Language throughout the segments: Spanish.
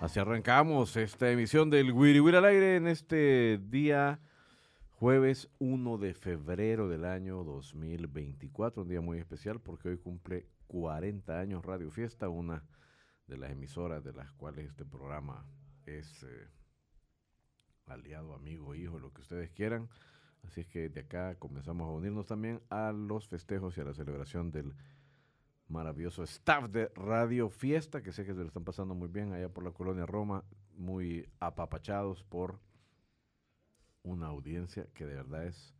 Así arrancamos esta emisión del Wiri al aire en este día jueves 1 de febrero del año 2024, un día muy especial porque hoy cumple 40 años Radio Fiesta, una de las emisoras de las cuales este programa es eh, aliado, amigo, hijo, lo que ustedes quieran. Así es que de acá comenzamos a unirnos también a los festejos y a la celebración del maravilloso staff de Radio Fiesta, que sé que se lo están pasando muy bien allá por la colonia Roma, muy apapachados por una audiencia que de verdad es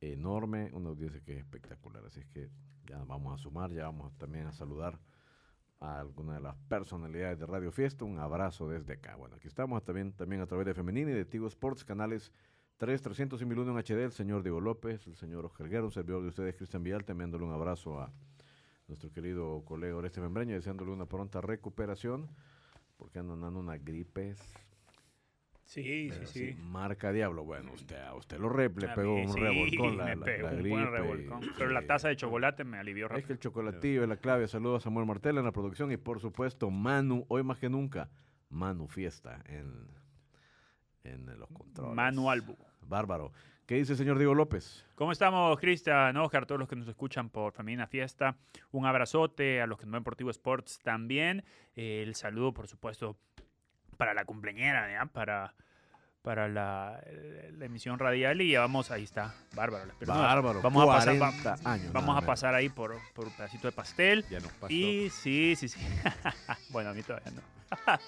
enorme, una audiencia que es espectacular. Así es que ya vamos a sumar, ya vamos también a saludar a alguna de las personalidades de Radio Fiesta. Un abrazo desde acá. Bueno, aquí estamos también, también a través de Femenina y de Tigo Sports, canales 3, 300 y 1001 en HD, el señor Diego López, el señor Oscar Guerra, un servidor de ustedes, Cristian Vial, enviándole un abrazo a nuestro querido colega Oreste Membreño, deseándole una pronta recuperación, porque andan dando una gripe Sí, pero sí, sí. Marca Diablo. Bueno, usted, a usted lo re, le pegó un sí, revolcón la, me la- pegó la un buen revolcón. Pero la sí. taza de chocolate me alivió Es que rápido. el chocolatillo es la clave. Saludos a Samuel Martel en la producción y por supuesto Manu, hoy más que nunca, Manu Fiesta en, en los controles. Manu Albu. Bárbaro. ¿Qué dice el señor Diego López? ¿Cómo estamos, Cristian, Oscar, todos los que nos escuchan por Femenina Fiesta? Un abrazote a los que nos ven por Tigo Sports también. El saludo, por supuesto, para la cumpleañera, ¿ya? Para, para la, eh, la emisión radial. Y ya vamos, ahí está, bárbaro. Bárbaro. Vamos a pasar, 40 va- años. vamos nada a pasar ahí por, por un pedacito de pastel. Ya nos pasó. Y sí, sí, sí. bueno, a mí todavía no.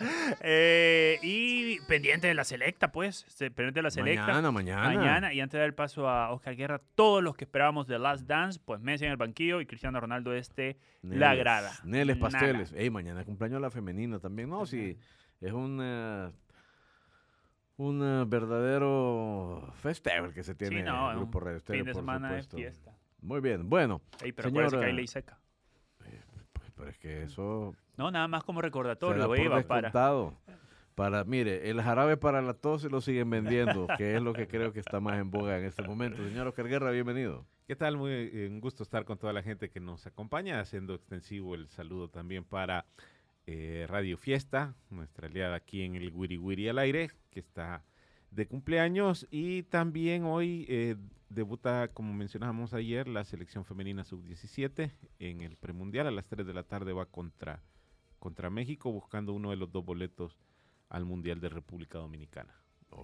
Eh, y pendiente de la selecta, pues. se- Pendiente de la selecta. Mañana, mañana. Mañana, y antes de dar el paso a Oscar Guerra, todos los que esperábamos de Last Dance, pues Messi en el banquillo y Cristiano Ronaldo este, la grada. Neles Nada. Pasteles. Ey, mañana cumpleaños la femenina también. No, sí, es un, eh, un eh, verdadero festejo el que se tiene Sí, no, en el Grupo Radio Estéreo, fin de por semana supuesto. de fiesta. Muy bien, bueno. Ey, pero Señor, que hay eh, ley seca. Pues, pero es que eso No, nada más como recordatorio, por iba para. descontado. Para, mire, el jarabe para la tos se lo siguen vendiendo, que es lo que creo que está más en boga en este momento. Señor Oscar Guerra, bienvenido. ¿Qué tal? Muy eh, un gusto estar con toda la gente que nos acompaña, haciendo extensivo el saludo también para eh, Radio Fiesta, nuestra aliada aquí en el Wiri Wiri al aire, que está de cumpleaños y también hoy eh, debuta, como mencionábamos ayer, la selección femenina sub-17 en el premundial. A las 3 de la tarde va contra, contra México buscando uno de los dos boletos al Mundial de República Dominicana.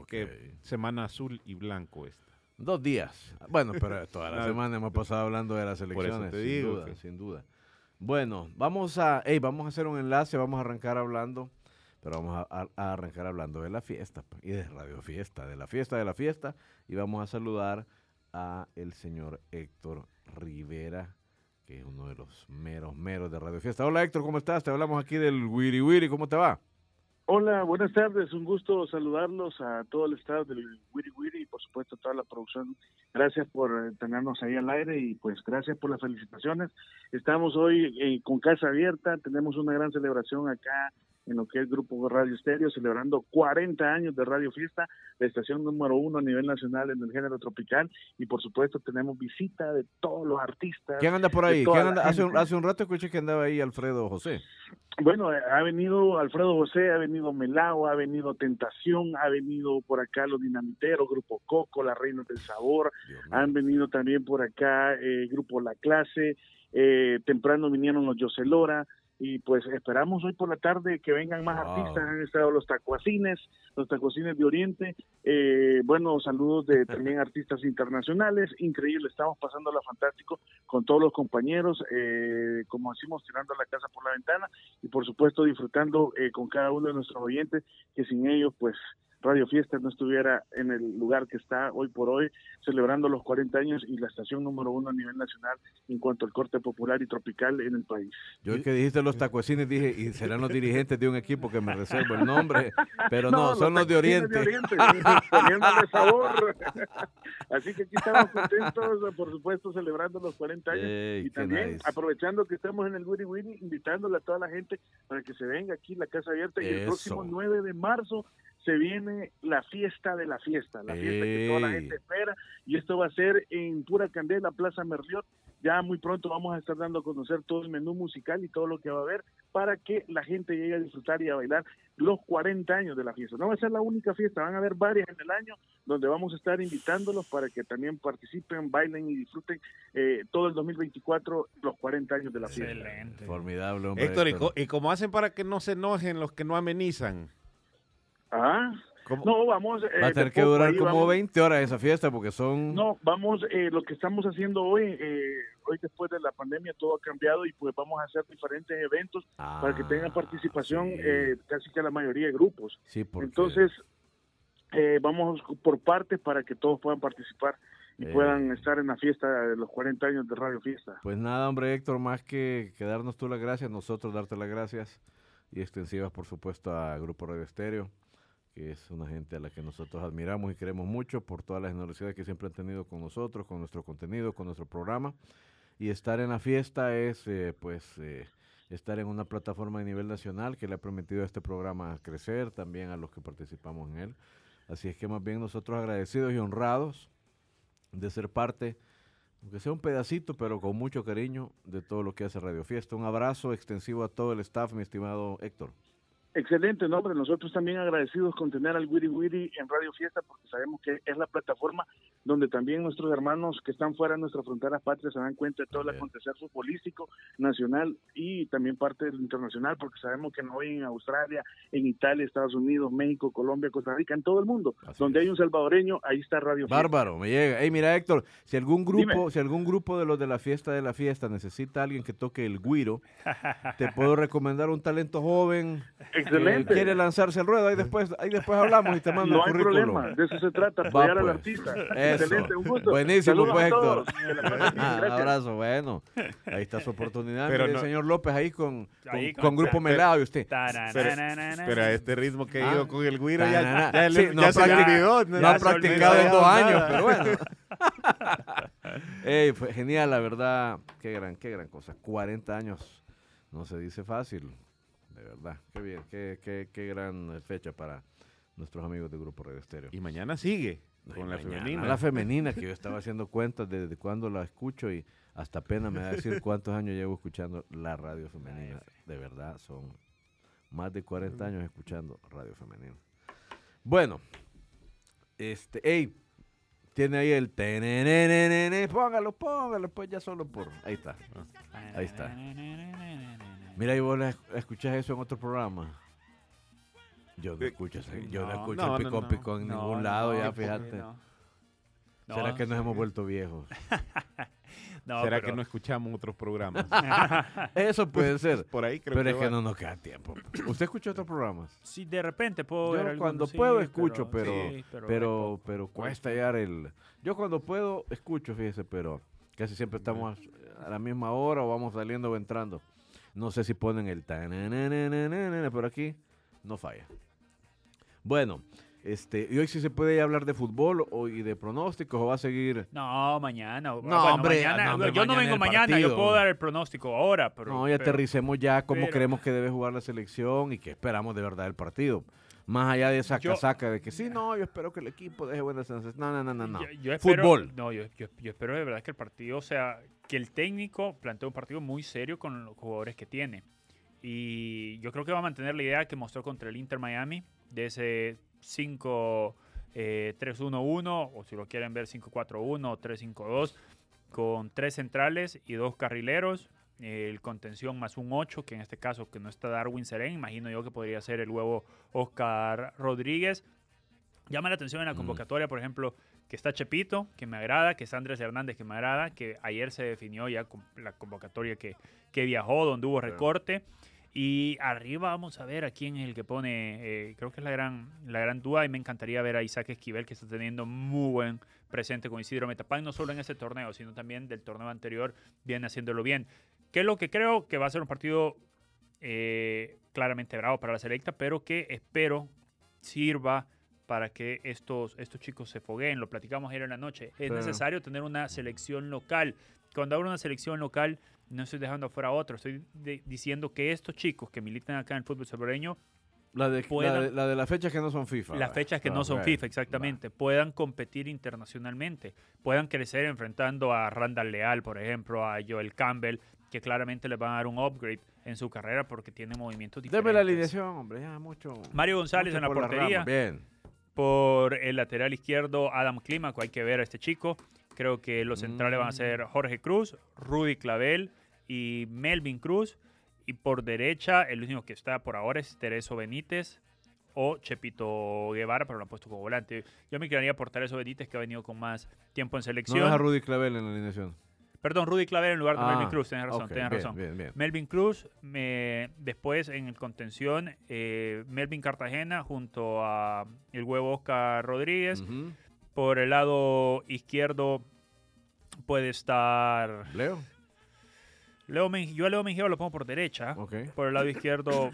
Que semana azul y blanco esta. Dos días. Bueno, pero toda la semana hemos pasado hablando de las Por eso elecciones. sin duda, que- sin duda. Bueno, vamos a, ey, vamos a hacer un enlace, vamos a arrancar hablando, pero vamos a arrancar hablando de la fiesta pues, y de Radio Fiesta, de la fiesta de la fiesta, y vamos a saludar a el señor Héctor Rivera, que es uno de los meros, meros de Radio Fiesta. Hola Héctor, ¿cómo estás? Te hablamos aquí del Wiri Wiri, ¿cómo te va? Hola, buenas tardes. Un gusto saludarlos a todo el staff del Wiri Wiri y por supuesto a toda la producción. Gracias por eh, tenernos ahí al aire y pues gracias por las felicitaciones. Estamos hoy eh, con casa abierta, tenemos una gran celebración acá en lo que es Grupo Radio Estéreo, celebrando 40 años de Radio Fiesta, la estación número uno a nivel nacional en el género tropical y por supuesto tenemos visita de todos los artistas. ¿Quién anda por ahí? toda ¿Quién la anda? Hace, un, hace un rato escuché que andaba ahí Alfredo José. Bueno, eh, ha venido Alfredo José, ha venido Melao, ha venido Tentación, ha venido por acá los Dinamiteros, Grupo Coco, Las Reinas del Sabor, han venido también por acá eh, Grupo La Clase, eh, temprano vinieron los Yoselora, y pues esperamos hoy por la tarde que vengan más Wow. artistas, han estado los tacuacines, los tacuacines de Oriente, eh, bueno, saludos de también artistas internacionales, increíble, estamos pasando la fantástico con todos los compañeros, eh, como decimos, tirando la casa por la ventana y por supuesto disfrutando eh, con cada uno de nuestros oyentes, que sin ellos pues Radio Fiesta no estuviera en el lugar que está hoy por hoy, celebrando los 40 años y la estación número uno a nivel nacional en cuanto al corte popular y tropical en el país. Yo el que dijiste los tacuacines dije, y serán los dirigentes de un equipo que me reservo el nombre, pero no, son los de Oriente. poniéndole sabor. Así que aquí estamos contentos, por supuesto, celebrando los 40 años. Ey, y también nice. aprovechando que estamos en el Wiri Wiri, invitándole a toda la gente para que se venga aquí, la casa abierta. Y el próximo 9 de marzo se viene la fiesta de la fiesta, la fiesta que toda la gente espera. Y esto va a ser en Pura Candela, Plaza Merliot. Ya muy pronto vamos a estar dando a conocer todo el menú musical y todo lo que va a haber para que la gente llegue a disfrutar y a bailar los 40 años de la fiesta. No va a ser la única fiesta, van a haber varias en el año donde vamos a estar invitándolos para que también participen, bailen y disfruten eh, todo el 2024, los 40 años de la fiesta. Excelente. Formidable, hombre. Héctor, ¿y, Héctor. co- y cómo hacen para que no se enojen los que no amenizan? Ah, ¿Cómo? no, vamos. eh, Va a tener que durar ahí como vamos. 20 horas esa fiesta porque son... No, vamos, eh, lo que estamos haciendo hoy, eh, hoy después de la pandemia todo ha cambiado y pues vamos a hacer diferentes eventos para que tengan Ah, participación sí. eh, casi que la mayoría de grupos. Sí, porque... Entonces, eh, vamos por partes para que todos puedan participar y Eh. puedan estar en la fiesta de los 40 años de Radio Fiesta. Pues nada, hombre, Héctor, más que, que darnos tú las gracias, nosotros darte las gracias y extensivas, por supuesto, a Grupo Radio Estéreo, que es una gente a la que nosotros admiramos y queremos mucho por todas las generosidades que siempre han tenido con nosotros, con nuestro contenido, con nuestro programa. Y estar en la fiesta es, eh, pues, eh, estar en una plataforma de nivel nacional que le ha permitido a este programa crecer, también a los que participamos en él. Así es que más bien nosotros agradecidos y honrados de ser parte aunque sea un pedacito, pero con mucho cariño de todo lo que hace Radio Fiesta. Un abrazo extensivo a todo el staff, mi estimado Héctor. Excelente nombre, nosotros también agradecidos con tener al Wiri Wiri en Radio Fiesta porque sabemos que es la plataforma donde también nuestros hermanos que están fuera de nuestras fronteras patrias se dan cuenta de todo el acontecer futbolístico nacional y también parte del internacional porque sabemos que no hay en Australia, en Italia, Estados Unidos, México, Colombia, Costa Rica, en todo el mundo. Así donde es. hay un salvadoreño, ahí está Radio Fiesta. Bárbaro, me llega. Hey, mira, Héctor, si algún grupo, Dime. si algún grupo de los de la fiesta de la fiesta necesita a alguien que toque el guiro, te puedo recomendar un talento joven Excelente. quiere lanzarse al ruedo. Ahí después, ahí después hablamos y te mando No el hay currículum. problema, de eso se trata, apoyar al pues. artista. Eso. Excelente, un gusto. Buenísimo, pues, Héctor. Ah, abrazo, bueno. Ahí está su oportunidad. Pero Mire, no- el señor López ahí con, con, Ahí con con- Grupo Melado y usted. Pero, pero a este ritmo que Ah. he ido con el güiro ya, ya, Sí, le- no ya se olvidó. No ya olvidó practicado en dos nada. años, pero bueno. Ey, fue genial, la verdad. Qué gran, qué gran cosa. 40 años no se dice fácil. De verdad. Qué bien, qué, qué, qué gran fecha para nuestros amigos de Grupo Radio Estéreo. Y mañana sigue con la Mañana, femenina. La femenina, que yo estaba haciendo cuentas desde cuando la escucho y hasta pena me da decir cuántos años llevo escuchando la radio femenina. De verdad, son más de 40 años escuchando radio femenina. Bueno, este, hey, tiene ahí el tenenenenene, póngalo, póngalo, pues ya solo por, ahí está. Ahí está. Mira, y vos la- escuchás eso en otro programa. Yo no Eh, escucho, ese- yo no, no, escucho no, el picón no. picón en No, ningún no, lado, ya fíjate. no. ¿Será No, que nos sí. hemos vuelto viejos? No, ¿Será pero- que no escuchamos otros programas? Eso puede ser. Por ahí creo Pero que es que va. no nos queda tiempo. ¿Usted escucha otros programas? Sí, de repente puedo Yo ver cuando algunos, sí, puedo escucho, pero sí, pero pero, poco. cuesta hallar el. Yo cuando puedo escucho, fíjese, pero casi siempre estamos a la misma hora o vamos saliendo o entrando. No sé si ponen el tanananananana, pero aquí no falla. Bueno, este, y hoy sí se puede hablar de fútbol o, y de pronósticos o va a seguir. No, mañana. No, hombre, mañana, no, hombre, yo no vengo mañana, partido. yo puedo dar el pronóstico ahora, pero... no, pero- aterricemos ya cómo pero- creemos que debe jugar la selección y qué esperamos de verdad del partido. Más allá de esa Yo- casaca de que sí, no, yo espero que el equipo deje buenas sensaciones. No, no, no, no, no. Yo, yo espero- Fútbol. No, yo, yo- espero de verdad que el partido, o sea, que el técnico plantee un partido muy serio con los jugadores que tiene. Y yo creo que va a mantener la idea que mostró contra el Inter Miami, de ese 5 eh, 3-1-1, o si lo quieren ver 5-4-1 o 3-5-2, con tres centrales y dos carrileros. El contención más un 8, que en este caso que no está Darwin Serén, imagino yo que podría ser el huevo Oscar Rodríguez. Llama la atención en la Mm. convocatoria, por ejemplo, que está Chepito, que me agrada, que está Andrés Hernández, que me agrada, que ayer se definió ya con la convocatoria que, que viajó, donde hubo recorte. Y arriba vamos a ver a quién es el que pone, eh, creo que es la gran, la gran duda y me encantaría ver a Isaac Esquivel que está teniendo muy buen presente con Isidro Metapán, no solo en este torneo, sino también del torneo anterior, viene haciéndolo bien. Que es lo que creo que va a ser un partido eh, claramente bravo para la selecta, pero que espero sirva para que estos, estos chicos se fogueen. Lo platicamos ayer en la noche. Es Sí. necesario tener una selección local. Cuando hablo de una selección local, no estoy dejando afuera a otro. Estoy de- diciendo que estos chicos que militan acá en el fútbol salvadoreño, La de, puedan- la de, la de las fechas que no son FIFA. las fechas que Ah, no son FIFA, exactamente, puedan competir internacionalmente, puedan crecer enfrentando a Randall Leal, por ejemplo, a Joel Campbell, que claramente les van a dar un upgrade en su carrera porque tiene movimientos diferentes. Deme la alineación, hombre, ya mucho. Mario González mucho en la por portería. Bien. Por el lateral izquierdo, Adam Clímaco. Hay que ver a este chico. Creo que los centrales van a Mm. ser Jorge Cruz, Rudy Clavel y Melvin Cruz. Y por derecha, el único que está por ahora es Tereso Benítez o Chepito Guevara, pero lo han puesto como volante. Yo me quedaría por Tereso Benítez, que ha venido con más tiempo en No selección. deja a Rudy Clavel en la alineación. Perdón, Rudy Clavel en lugar de Ah, Melvin Cruz. Tienes razón, ok, tienes bien, razón. Bien, bien. Melvin Cruz, me- después en el contención, eh, Melvin Cartagena junto a el huevo Oscar Rodríguez. Por el lado izquierdo puede estar Leo. Leo. Yo a Leo Mengíbar lo pongo por derecha. Por el lado izquierdo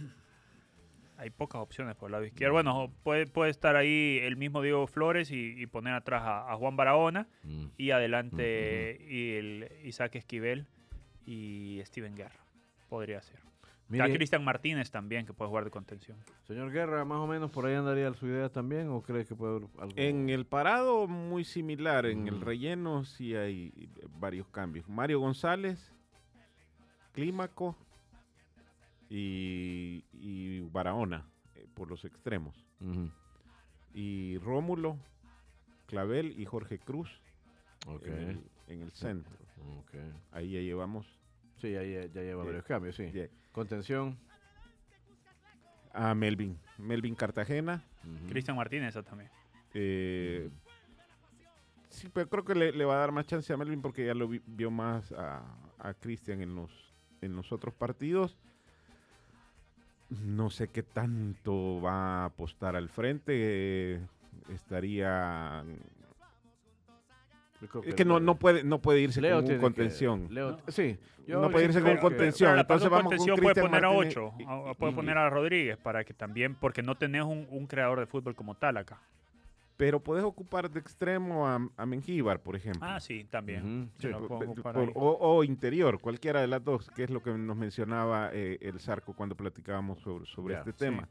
hay pocas opciones por el lado izquierdo. Bueno, puede, puede estar ahí el mismo Diego Flores y, y poner atrás a, a Juan Barahona. Mm. Y adelante y el Isaac Esquivel y Steven Guerra. Podría ser. Está Mire, Cristian Martínez también, que puede jugar de contención. señor Guerra, más o menos por ahí andaría su idea también, o cree que puede haber algo? En el parado muy similar, en el Mm. relleno sí hay varios cambios. Mario González, Clímaco y, y Barahona eh, por los extremos. Y Rómulo, Clavel y Jorge Cruz en, el, en el centro. Ahí ya llevamos Sí, ya, ya, ya lleva varios cambios, sí. ya, Contención. a Melvin. Melvin Cartagena. Cristian Martínez también. eh, sí, pero creo que le, le va a dar más chance a Melvin porque ya lo vi- vio más a, a Cristian en los, en los otros partidos. No sé qué tanto va a apostar al frente. eh, estaría. Creo Es que no, no, puede, no puede irse Leo con un contención. que- Leo, No. sí. Yo No puede irse con que- contención. Entonces vamos con contención puede Cristian poner a Martínez 8, y- puede y- poner a Rodríguez para que también, porque no tenés un, un creador de fútbol como tal acá. Pero puedes ocupar de extremo a, a Mengíbar, por ejemplo. Ah, sí, también. Sí. Por- o, o interior, cualquiera de las dos, que es lo que nos mencionaba eh, el Zarco cuando platicábamos sobre, sobre este sí. tema.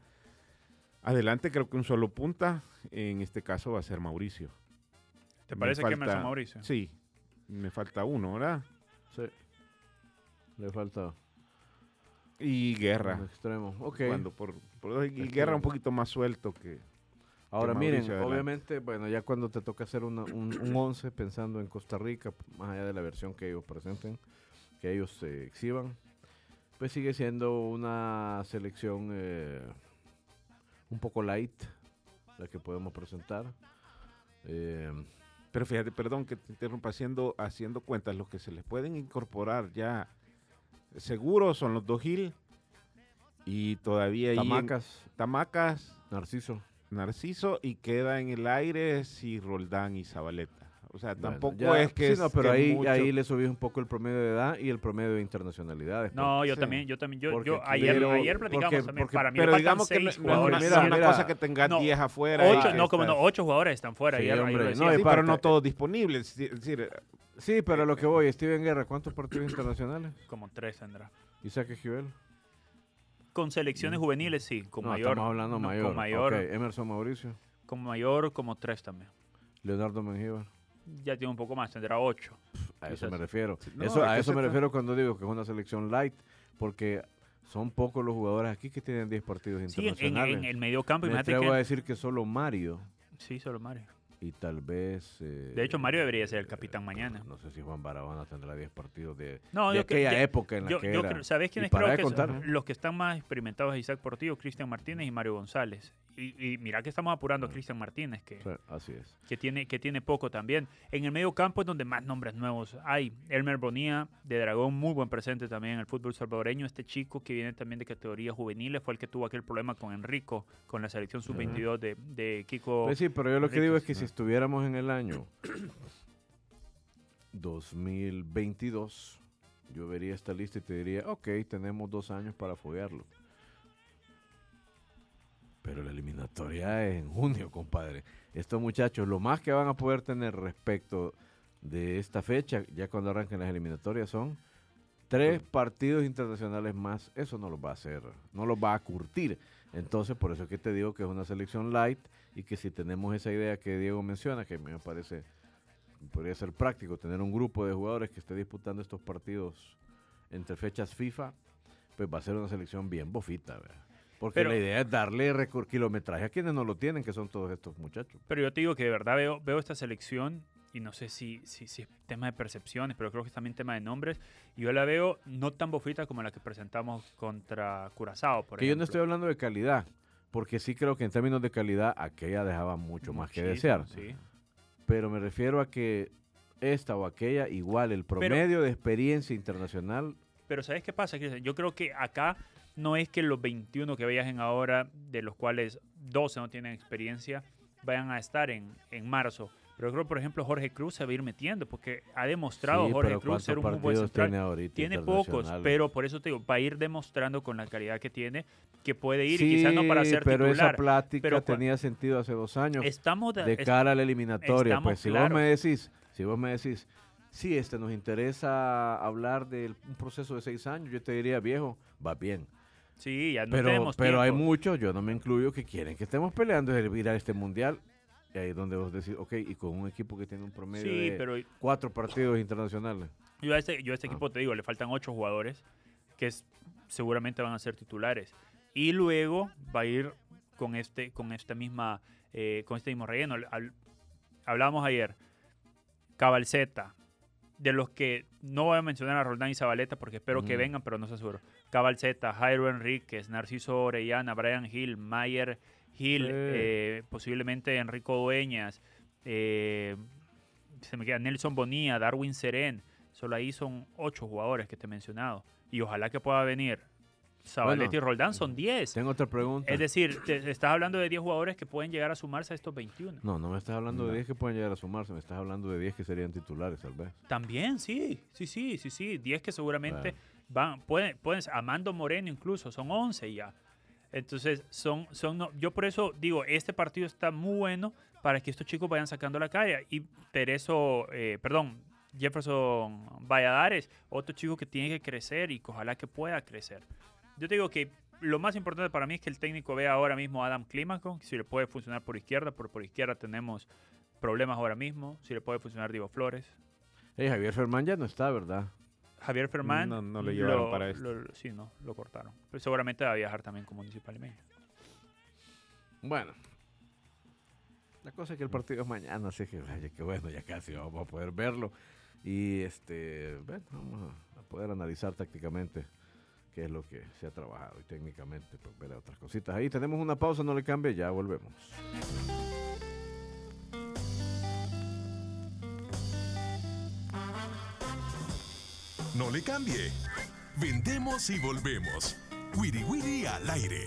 Adelante, creo que un solo punta, en este caso va a ser Mauricio. ¿Te me parece que falta- Emerson Mauricio? Sí, me falta uno, ¿verdad? Sí. Le falta Y un Guerra. extremo. Ok. Cuando por, por- y Este- Guerra un poquito más suelto que... Ahora miren, adelante. obviamente, bueno, ya cuando te toca hacer una- un, un 11 pensando en Costa Rica, más allá de la versión que ellos presenten, que ellos eh, exhiban, pues sigue siendo una selección eh, un poco light, la que podemos presentar. Eh, Pero fíjate, perdón que te interrumpa, haciendo, haciendo cuentas, los que se les pueden incorporar ya seguro son los dos Gil y todavía Tamacas, Tamacas, Narciso. Narciso y queda en el aire si Roldán y Zabaleta. O sea, Bueno, tampoco ya- es que sí, no, pero que ahí, mucho- ahí le subí un poco el promedio de edad y el promedio de internacionalidades. No, yo Sí. también, yo también, yo, Porque yo ayer, ayer platicamos porque- también, porque- para mí pero le digamos que seis no jugadores. Mira, una cosa que tengas No, 10 afuera. Ocho, no, como no, ocho jugadores están fuera. Sí, ayer, hombre, no, Sí, pero no todos disponibles. Es decir, Sí, pero a lo que voy, Steven Guerra, ¿cuántos partidos internacionales? como tres tendrá. Isaac Esquivel. Con selecciones juveniles, sí, con no, mayor. estamos hablando no, mayor. Con mayor, Emerson Mauricio. con mayor, como tres también. Leonardo Mengíbar. Ya tiene un poco más, tendrá ocho. A eso me refiero. No, eso, es a eso me refiero cuando digo que es una selección light, porque son pocos los jugadores aquí que tienen 10 partidos Sí, en, en- internacionales. en el medio campo, me atrevo a decir que solo Mario Sí, solo Mario. Y tal vez... eh, De hecho, Mario debería ser el capitán mañana. No sé si Juan Barahona tendrá 10 partidos de, No, de yo que- aquella época en la Yo, que yo era. creo- ¿Sabés quiénes creo que contar, son? ¿no? Los que están más experimentados es Isaac Portillo, Cristian Martínez y Mario González. Y, y mira que estamos apurando a Cristian Martínez, que, Sí, así es. que, tiene, que tiene poco también. En el medio campo es donde más nombres nuevos hay. Elmer Bonilla, de Dragón, muy buen presente también en el fútbol salvadoreño. Este chico que viene también de categorías juveniles fue el que tuvo aquel problema con Enrico, con la selección sub-22 de, de Kiko. Pues sí, pero yo lo que digo es que si estuviéramos en el año 2022, yo vería esta lista y te diría, ok, tenemos dos años para foguearlo. Pero la eliminatoria es en junio, compadre. Estos muchachos, lo más que van a poder tener respecto de esta fecha, ya cuando arranquen las eliminatorias, son tres partidos internacionales más. Eso no los va a hacer, no los va a curtir. Entonces, por eso es que te digo que es una selección light y que si tenemos esa idea que Diego menciona, que me parece podría ser práctico tener un grupo de jugadores que esté disputando estos partidos entre fechas FIFA, pues va a ser una selección bien bofita, ¿verdad? Porque Pero- la idea es darle kilometraje a quienes no lo tienen, que son todos estos muchachos. Pero yo te digo que de verdad veo, veo esta selección y no sé si, si, si es tema de percepciones, pero creo que es también tema de nombres. Y yo la veo no tan bofita como la que presentamos contra Curazao, por que yo no estoy hablando de calidad, porque sí creo que en términos de calidad aquella dejaba mucho más que desear. Sí. Pero me refiero a que esta o aquella, igual el promedio de experiencia internacional Pero ¿sabes qué pasa? Yo creo que acá no es que los 21 que viajen ahora, de los cuales 12 no tienen experiencia, vayan a estar en, en marzo. Pero creo, por ejemplo, Jorge Cruz se va a ir metiendo porque ha demostrado Sí, Jorge Cruz ser un ¿cuántos muy buen central. tiene ahorita Tiene pocos, pero por eso te digo, va a ir demostrando con la calidad que tiene que puede ir sí, y quizás no para ser pero titular. esa plática pero tenía sentido hace dos años Estamos de, cara a la eliminatoria. Pues si vos me decís, si vos me decís, sí, este nos interesa hablar de un proceso de seis años, yo te diría, viejo, va bien. sí, ya no pero tenemos pero hay muchos, yo no me incluyo, que quieren que estemos peleando el ir a este mundial. Y ahí es donde vos decís, ok, y con un equipo que tiene un promedio Sí, de pero cuatro partidos internacionales. Yo a este, yo a este Ah. equipo te digo, le faltan ocho jugadores que es- seguramente van a ser titulares. Y luego va a ir con este, con esta misma, eh, con este mismo relleno. Al- hablábamos ayer, Cabalceta, de los que no voy a mencionar a Roldán y Zabaleta porque espero que vengan, pero no se aseguro. Cabalceta, Jairo Enríquez, Narciso Orellana, Brian Hill, Mayer Sí. eh, posiblemente Enrico Dueñas, eh, se me queda Nelson Bonilla, Darwin Seren. Solo ahí son ocho jugadores que te he mencionado. Y ojalá que pueda venir Zabaleta Bueno, y Roldán, son 10. Tengo otra pregunta. Es decir, te, estás hablando de 10 jugadores que pueden llegar a sumarse a estos 21. no, no me estás hablando No. de 10 que pueden llegar a sumarse, me estás hablando de 10 que serían titulares, tal vez. También, sí, sí, sí, sí, sí. 10 que seguramente Claro. van, pueden, pueden, Amando Moreno incluso, son 11 ya. Entonces, son, son, no- yo por eso digo, este partido está muy bueno para que estos chicos vayan sacando la calle. Y Tereso, eh, perdón, Jefferson Valladares, otro chico que tiene que crecer y que ojalá que pueda crecer. Yo te digo que lo más importante para mí es que el técnico vea ahora mismo a Adam Clímaco, si le puede funcionar por izquierda, porque por izquierda tenemos problemas ahora mismo, si le puede funcionar Diego Flores. Javier Fermán ya no está, ¿verdad? Javier Fermán. No- no lo llevaron para esto. lo- sí, no, lo cortaron. Pero seguramente va a viajar también con Municipal Limeño. Bueno. La cosa es que el partido es mañana, así que vaya, que bueno, ya casi vamos a poder verlo. Y este, bueno, vamos a, a poder analizar tácticamente qué es lo que se ha trabajado y técnicamente pues, ver otras cositas. Ahí tenemos una pausa, no le cambie, ya volvemos. No le cambie. Vendemos y volvemos. Wiri Wiri al aire.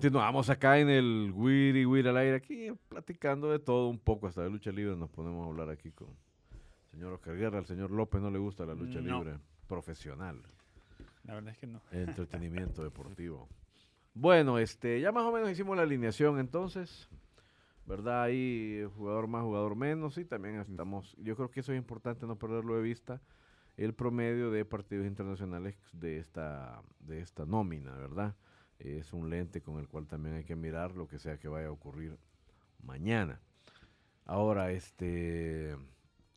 Continuamos acá en el Wiri Wiri al aire, aquí platicando de todo un poco, hasta de lucha libre nos ponemos a hablar aquí con el señor Oscar Guerra. Al señor López no le gusta la lucha No. libre profesional, La verdad es que no. entretenimiento deportivo. Bueno, este, ya más o menos hicimos la alineación entonces, ¿verdad? Ahí jugador más, jugador menos, y también estamos, yo creo que eso es importante no perderlo de vista, el promedio de partidos internacionales de esta, de esta nómina, ¿verdad? Es un lente con el cual también hay que mirar lo que sea que vaya a ocurrir mañana. Ahora, este,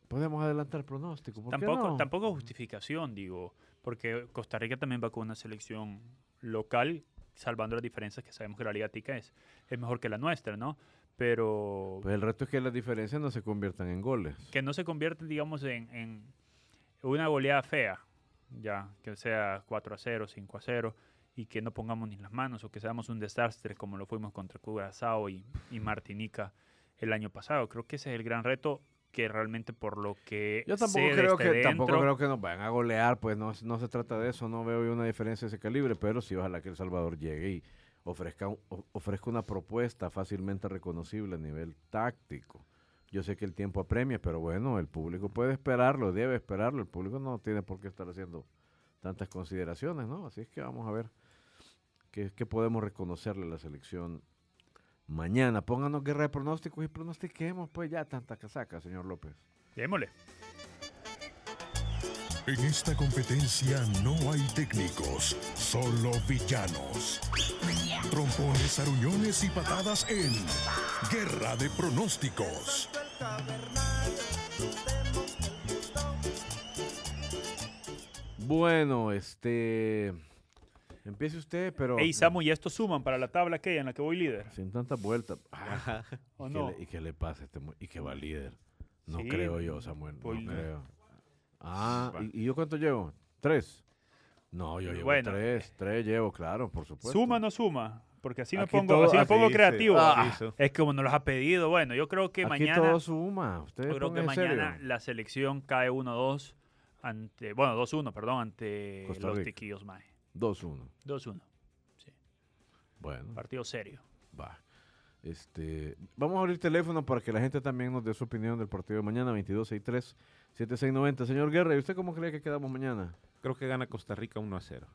podemos adelantar pronóstico, ¿por qué Tampoco, no? tampoco justificación, digo, porque Costa Rica también va con una selección local, salvando las diferencias que sabemos que la Liga Tica es, es mejor que la nuestra, ¿no? Pero Pues el reto es que las diferencias no se conviertan en goles. que no se convierten, digamos, en, en una goleada fea, ya, que sea 4 a 0, 5 a 0, y que no pongamos ni las manos, o que seamos un desastre como lo fuimos contra Curazao y, y Martinica el año pasado. Creo que ese es el gran reto que realmente por lo que Yo tampoco creo desde que tampoco creo que nos vayan a golear, pues no, no se trata de eso, no veo yo una diferencia de ese calibre, pero sí ojalá que El Salvador llegue y ofrezca, ofrezca una propuesta fácilmente reconocible a nivel táctico. Yo sé que el tiempo apremia, pero bueno, el público puede esperarlo, debe esperarlo, el público no tiene por qué estar haciendo tantas consideraciones, ¿no? Así es que vamos a ver qué, qué podemos reconocerle a la selección mañana. Pónganos guerra de pronósticos y pronostiquemos pues ya tanta casaca, señor López. Démosle. En esta competencia no hay técnicos, solo villanos. Trompones, aruñones y patadas en Guerra de Pronósticos. Bueno, este. Empiece usted, pero. Ey, Samu, ¿y estos suman para la tabla aquella en la que voy líder? Sin tantas vueltas. Ah, ¿O ¿y, qué no? le, ¿Y qué le pasa a este ¿Y qué va líder? No Sí, creo yo, Samuel. no líder. creo. Ah. ¿y, y yo cuánto llevo? ¿Tres? No, yo llevo Bueno, tres. Tres llevo, claro, por supuesto. ¿Suma o no suma? Porque así me pongo, todo- así me pongo creativo. ah. Es que como nos los ha pedido, bueno, yo creo que Aquí mañana, todo suma. Ustedes yo creo que pónganse serio. mañana la selección cae 1-2 ante, bueno, 2-1, perdón, ante los tiquillos Mae. 2-1. 2-1, Bueno. partido serio. Va. Este, vamos a abrir teléfono para que la gente también nos dé su opinión del partido de mañana, 2263-7690. Señor Guerra, ¿y usted cómo cree que quedamos mañana? Creo que gana Costa Rica 1 a 0.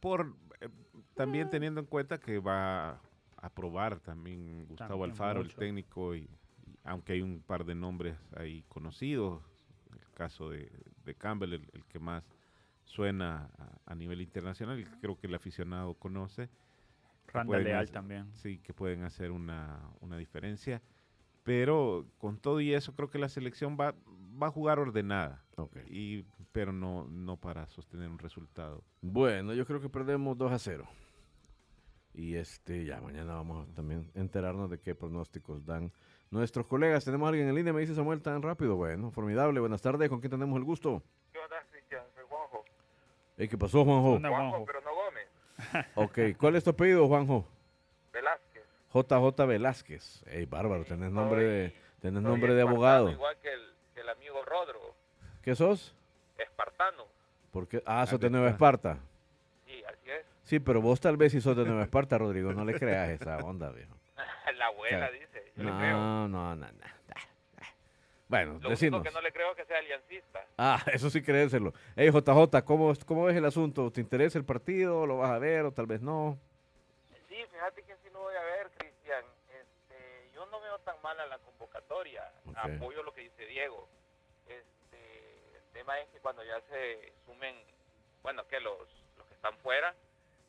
Por eh, también teniendo en cuenta que va a probar también Gustavo También Alfaro, el técnico, y, y aunque hay un par de nombres ahí conocidos, el caso de, de Campbell, el, el que más suena a, a nivel internacional, y creo que el aficionado conoce. Randa pueden Leal hacer- también. Sí, que pueden hacer una, una diferencia. Pero con todo y eso, creo que la selección va, va a jugar ordenada. Ok. Y, pero no, no para sostener un resultado. Bueno, yo creo que perdemos 2 a 0. Y este, ya mañana vamos a también enterarnos de qué pronósticos dan nuestros colegas. Tenemos a alguien en línea, me dice Samuel tan rápido. Bueno, formidable. Buenas tardes, ¿con quién tenemos el gusto? ¿Qué onda, Cristian? Soy Juanjo. Ey, ¿Qué pasó, Juanjo? Onda, Juanjo, Juanjo. pero no Gómez. Ok, ¿cuál es tu apellido, Juanjo? Velázquez. JJ Velázquez. Ey, bárbaro, tenés nombre de, tenés nombre de abogado. Igual que el, que el amigo Rodro, ¿Qué sos? espartano. Porque, ah, sos de Nueva Esparta. Sí, así es. Sí, pero vos tal vez si sos de Nueva Esparta, Rodrigo, no le creas esa onda, viejo. La abuela dice. Yo le creo. No, no, no, no. Bueno, Lo decinos. único que no le creo es que sea aliancista. Ah, eso sí creérselo. Ey, JJ, ¿cómo, ¿cómo ves el asunto? ¿Te interesa el partido? ¿Lo vas a ver o tal vez no? Sí, fíjate que sí lo voy a ver, Cristian. Este, yo no veo tan mala la convocatoria. Apoyo lo que dice Diego. Este, el tema es que cuando ya se sumen, bueno, que los, los que están fuera,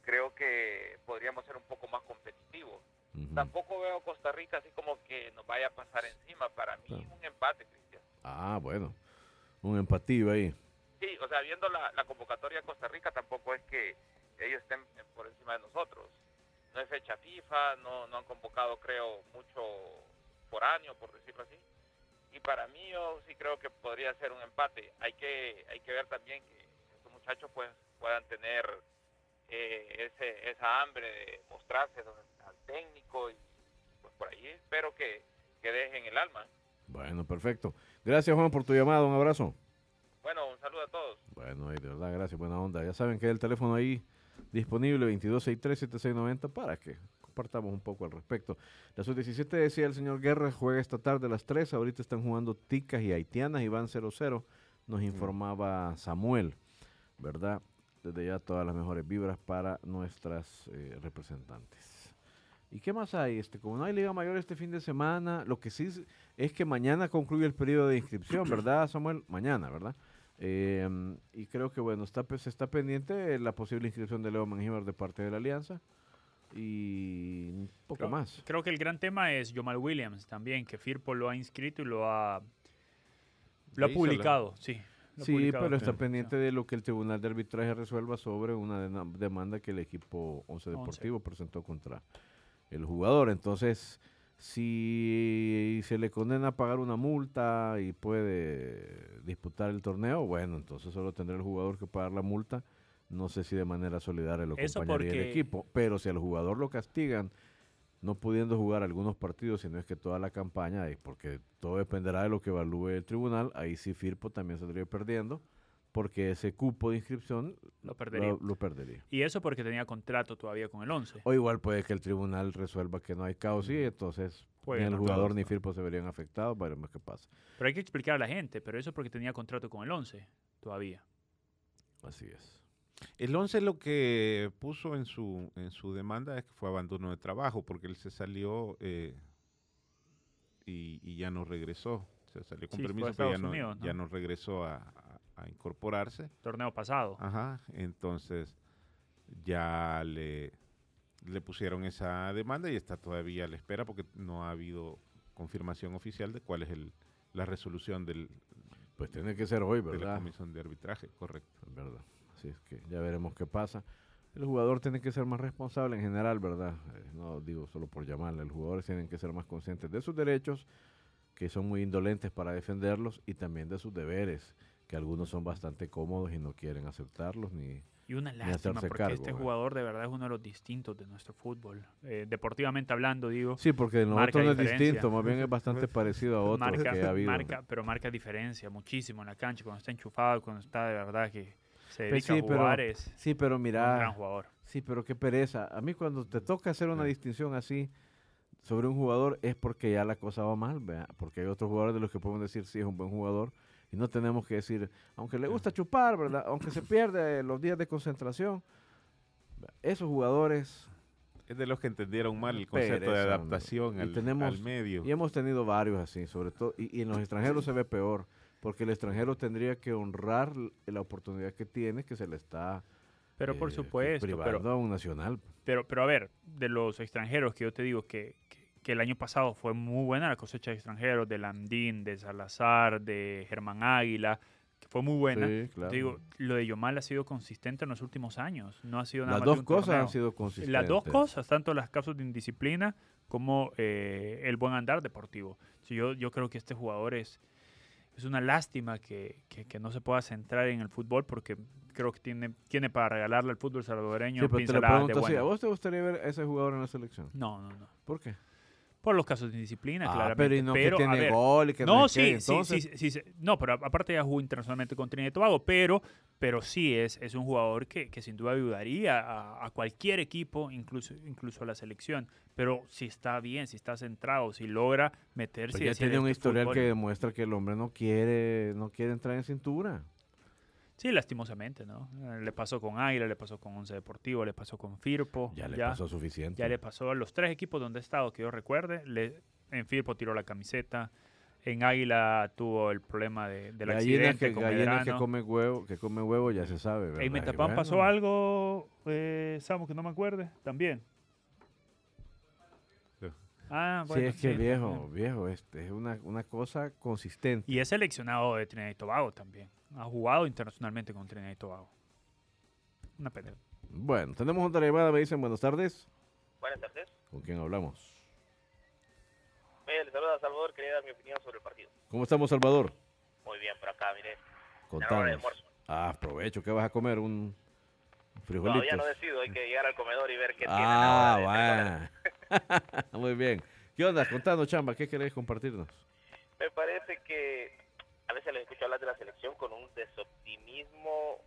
creo que podríamos ser un poco más competitivos. Tampoco veo Costa Rica así como que nos vaya a pasar encima. Para mí Claro. un empate, Cristian. Ah, bueno. Un empatillo ahí. Sí, o sea, viendo la, la convocatoria de Costa Rica, tampoco es que ellos estén por encima de nosotros. No es fecha FIFA, no, no han convocado, creo, mucho por año, por decirlo así. Y para mí, yo sí creo que podría ser un empate. Hay que, hay que ver también que estos muchachos pues, puedan tener eh, ese, esa hambre de mostrarse técnico y pues por ahí espero que, que dejen el alma. Bueno, perfecto. Gracias, Juan, por tu llamada. Un abrazo. Bueno, un saludo a todos. Bueno, y de verdad, gracias, buena onda. Ya saben que hay el teléfono ahí disponible, 2263-7690, para que compartamos un poco al respecto. La sub-17 decía el señor Guerra, juega esta tarde a las 3, ahorita están jugando Ticas y Haitianas y van 0-0, nos informaba Samuel, ¿verdad? Desde ya todas las mejores vibras para nuestras eh, representantes. ¿Y qué más hay? Este, como no hay Liga Mayor este fin de semana, lo que sí es, es que mañana concluye el periodo de inscripción, ¿verdad, Samuel? Mañana, ¿verdad? Eh, y creo que bueno, está, se está pendiente la posible inscripción de Leo Mangíbar de parte de la Alianza y un poco Creo- más. Creo que el gran tema es Jamal Williams también, que Firpo lo ha inscrito y lo ha, lo ha la- publicado, sí. lo Sí, publicado. pero está sí. pendiente de lo que el Tribunal de Arbitraje resuelva sobre una demanda que el equipo Once Once. Deportivo presentó contra el jugador. Entonces, si se le condena a pagar una multa y puede disputar el torneo, bueno, entonces solo tendrá el jugador que pagar la multa. No sé si de manera solidaria lo acompañaría el porque- equipo, pero si al jugador lo castigan no pudiendo jugar algunos partidos, sino es que toda la campaña, porque todo dependerá de lo que evalúe el tribunal, ahí sí Firpo también saldría perdiendo, porque ese cupo de inscripción Lo perdería. lo, lo perdería. Y eso porque tenía contrato todavía con el 11. O igual puede que el tribunal resuelva que no hay caos y entonces Puede ni el jugador ni. Firpo se verían afectados, veremos qué pasa. Pero hay que explicar a la gente, pero eso porque tenía contrato con el 11 todavía. Así es. El 11 lo que puso en su, en su demanda es que fue abandono de trabajo, porque él se salió eh, y, y ya no regresó. Se salió con Sí, permiso, pero ya Estados no, Unidos, ¿no? ya no regresó a, a- incorporarse. Torneo pasado. Ajá, entonces ya le, le pusieron esa demanda y está todavía a la espera porque no ha habido confirmación oficial de cuál es el, la resolución del, Pues tiene que ser hoy, de la ¿verdad? comisión de arbitraje, correcto. Es verdad. Así es que ya veremos qué pasa. El jugador tiene que ser más responsable en general, ¿verdad? Eh, no digo solo por llamarle. Los jugadores tienen que ser más conscientes de sus derechos, que son muy indolentes para defenderlos, y también de sus deberes, que algunos son bastante cómodos y no quieren aceptarlos ni... Y una lástima hacerse porque cargo, este jugador de verdad es uno de los distintos de nuestro fútbol. Eh, deportivamente hablando, digo, Sí, porque Marca nosotros no es distinto, más bien es bastante parecido a otros marca, que ha habido. marca, pero marca diferencia muchísimo en la cancha, cuando está enchufado, cuando está de verdad que se Pues dedica sí, a pero- jugar, es Sí, pero un mira, gran jugador. Sí, pero qué pereza. A mí cuando te toca hacer una Sí. distinción así sobre un jugador es porque ya la cosa va mal, porque hay otros jugadores de los que podemos decir sí es un buen jugador y no tenemos que decir, aunque le gusta chupar, ¿verdad? Aunque se pierde los días de concentración, esos jugadores, Es de los que entendieron mal el concepto de Pereza, adaptación Y al, tenemos- al medio. y hemos tenido varios así, sobre todo, y, y en los extranjeros se ve peor, porque el extranjero tendría que honrar la oportunidad que tiene, que se le está Pero por eh, supuesto, pero, privando a un nacional. pero, pero a ver, de los extranjeros que yo te digo que, que, que el año pasado fue muy buena la cosecha de extranjeros, de Landín, de Salazar, de Germán Águila, que fue muy buena. Sí, claro. Digo, lo de Yomal ha sido consistente en los últimos años, no ha sido nada Las más dos cosas torneo. han sido consistentes. Las dos cosas, tanto las causas de indisciplina como eh, el buen andar deportivo. Sí, yo, yo creo que este jugador es, es una lástima que, que- que no se pueda centrar en el fútbol porque creo que tiene, tiene para regalarle al fútbol salvadoreño Sí, pinceladas de así, ¿a bueno. vos te gustaría ver a ese jugador en la selección? No, no, no. ¿Por qué? Por los casos de indisciplina, Ah, claramente. pero y no pero, que a tiene ver, gol y que no, sí, sí, sí, sí, sí. No, pero aparte ya jugó internacionalmente con Trinidad y Tobago, pero, pero sí es, es un jugador que, que sin duda ayudaría a, a cualquier equipo, incluso, incluso a la selección. Pero si está bien, si está centrado, si logra meterse pues ya tiene un este historial fútbol. que demuestra que el hombre no quiere, no quiere entrar en cintura. Sí, lastimosamente, ¿no? Eh, Le pasó con Águila, le pasó con Once Deportivo, le pasó con Firpo. Ya le pasó suficiente. Ya le pasó a los tres equipos donde ha estado, que yo recuerde. Le, en Firpo tiró la camiseta. En Águila tuvo el problema de, del Gallina accidente que, con que come huevo, que come huevo ya se sabe, ¿verdad? En Metapán bueno, pasó algo, eh, Samu, que no me acuerde, también. Ah, sí, bueno. es que sí, viejo, también. viejo, este, es una, una cosa consistente. Y es seleccionado de Trinidad y Tobago también. Ha jugado internacionalmente con Trinidad y Tobago. Una pena. Bueno, tenemos otra llamada, me dicen buenas tardes. Buenas tardes. ¿Con quién hablamos? Mire, le saluda a Salvador, quería dar mi opinión sobre el partido. ¿Cómo estamos, Salvador? Muy bien, por acá, mire. Contanos. hora de almuerzo. Ah, aprovecho, ¿qué vas a comer? Un frijolito. Todavía no decido, hay que llegar al comedor y ver qué Ah, tienen ahora tres bueno. Muy bien. ¿Qué onda? Contanos, chamba, ¿qué querés compartirnos? Me parece que a veces les escucho hablar de la selección con un desoptimismo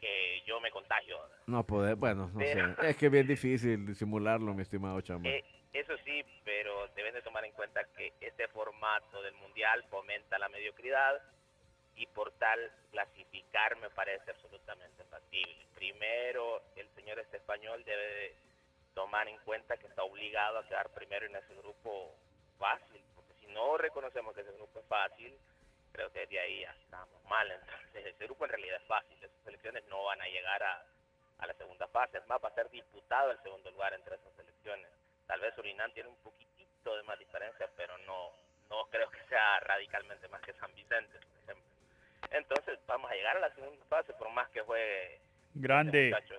que yo me contagio. No poder, bueno, no Pero- sé. Es que es bien difícil disimularlo, mi estimado chamba. Eh, eso sí, pero deben de tomar en cuenta que este formato del mundial fomenta la mediocridad y por tal clasificar me parece absolutamente factible. Primero, el señor este español debe de tomar en cuenta que está obligado a quedar primero en ese grupo fácil, porque si no reconocemos que ese grupo es fácil, creo que de ahí ya estamos mal. Entonces, ese grupo en realidad es fácil, esas selecciones no van a llegar a, a la segunda fase, es más, va a ser disputado el segundo lugar entre esas selecciones. Tal vez Surinam tiene un poquitito de más diferencia, pero no, no creo que sea radicalmente más que San Vicente, por ejemplo. Entonces vamos a llegar a la segunda fase, por más que juegue Grande. este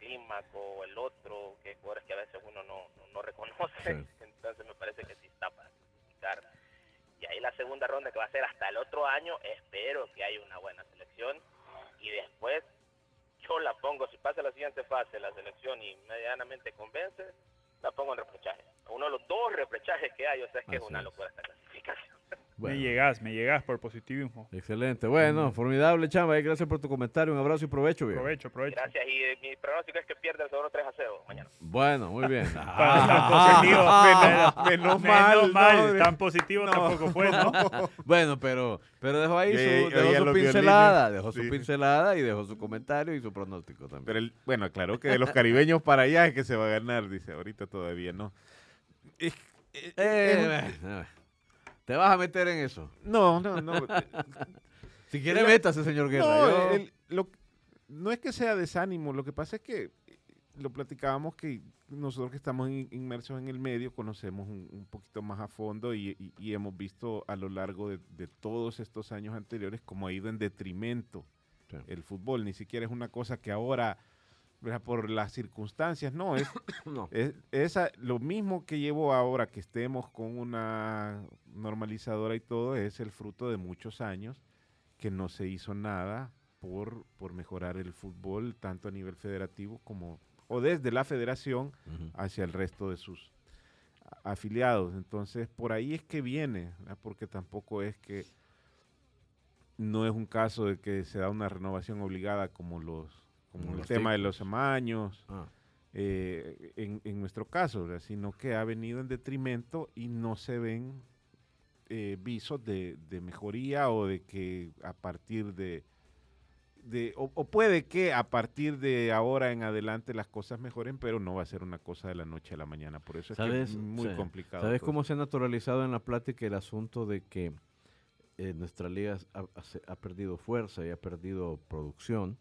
Clímaco o el otro, que jugadores que a veces uno no, no, no reconoce. Sí. Entonces me parece que sí está para clasificar. Y ahí la segunda ronda que va a ser hasta el otro año, espero que haya una buena selección. Y después yo la pongo, si pasa la siguiente fase, la selección y medianamente convence, la pongo en repechaje. Uno de los dos repechajes que hay, o sea, es que es una locura esta clasificación. Bueno, Me llegas, me llegas por positivismo. excelente. Bueno, formidable, chamba. eh, Gracias por tu comentario. Un abrazo y provecho, viejo. Aprovecho, aprovecho. Gracias, y eh, mi pronóstico es que pierde el segundo 3 a 0 mañana. Bueno, muy bien. Ah, positivo. menos Menos mal, tan positivo no. tampoco fue, ¿no? Bueno, pero, pero dejó ahí su, yo dejó oía su los pincelada, violines. dejó su pincelada y dejó su comentario y su pronóstico también. Pero el- bueno, aclaró que de los caribeños para allá es que se va a ganar, dice. Ahorita todavía no. Es- Eh, bueno, te vas a meter en eso. no, no, no. Si quiere, métase, señor Guerra. No, yo- el- lo- no es que sea desánimo, lo que pasa es que lo platicábamos que nosotros que estamos in- inmersos en el medio conocemos un, un poquito más a fondo y, y- y hemos visto a lo largo de, de todos estos años anteriores cómo ha ido en detrimento Sí. el fútbol. Ni siquiera es una cosa que ahora, ¿verdad? por las circunstancias, no, es, no. es lo mismo que llevo ahora que estemos con una normalizadora y todo, es el fruto de muchos años que no se hizo nada por, por mejorar el fútbol, tanto a nivel federativo como, o desde la federación hacia el resto de sus afiliados. Entonces, por ahí es que viene, ¿verdad? porque tampoco es que no es un caso de que se da una renovación obligada como los como el tema de los amaños, Ah, eh, en, en nuestro caso, ¿verdad? sino que ha venido en detrimento y no se ven eh, visos de, de mejoría o de que a partir de, de o, o puede que a partir de ahora en adelante las cosas mejoren, pero no va a ser una cosa de la noche a la mañana. Por eso es que es muy Sí. complicado. ¿Sabes todo cómo se ha naturalizado en la plática el asunto de que eh, nuestra liga ha, ha perdido fuerza y ha perdido producción?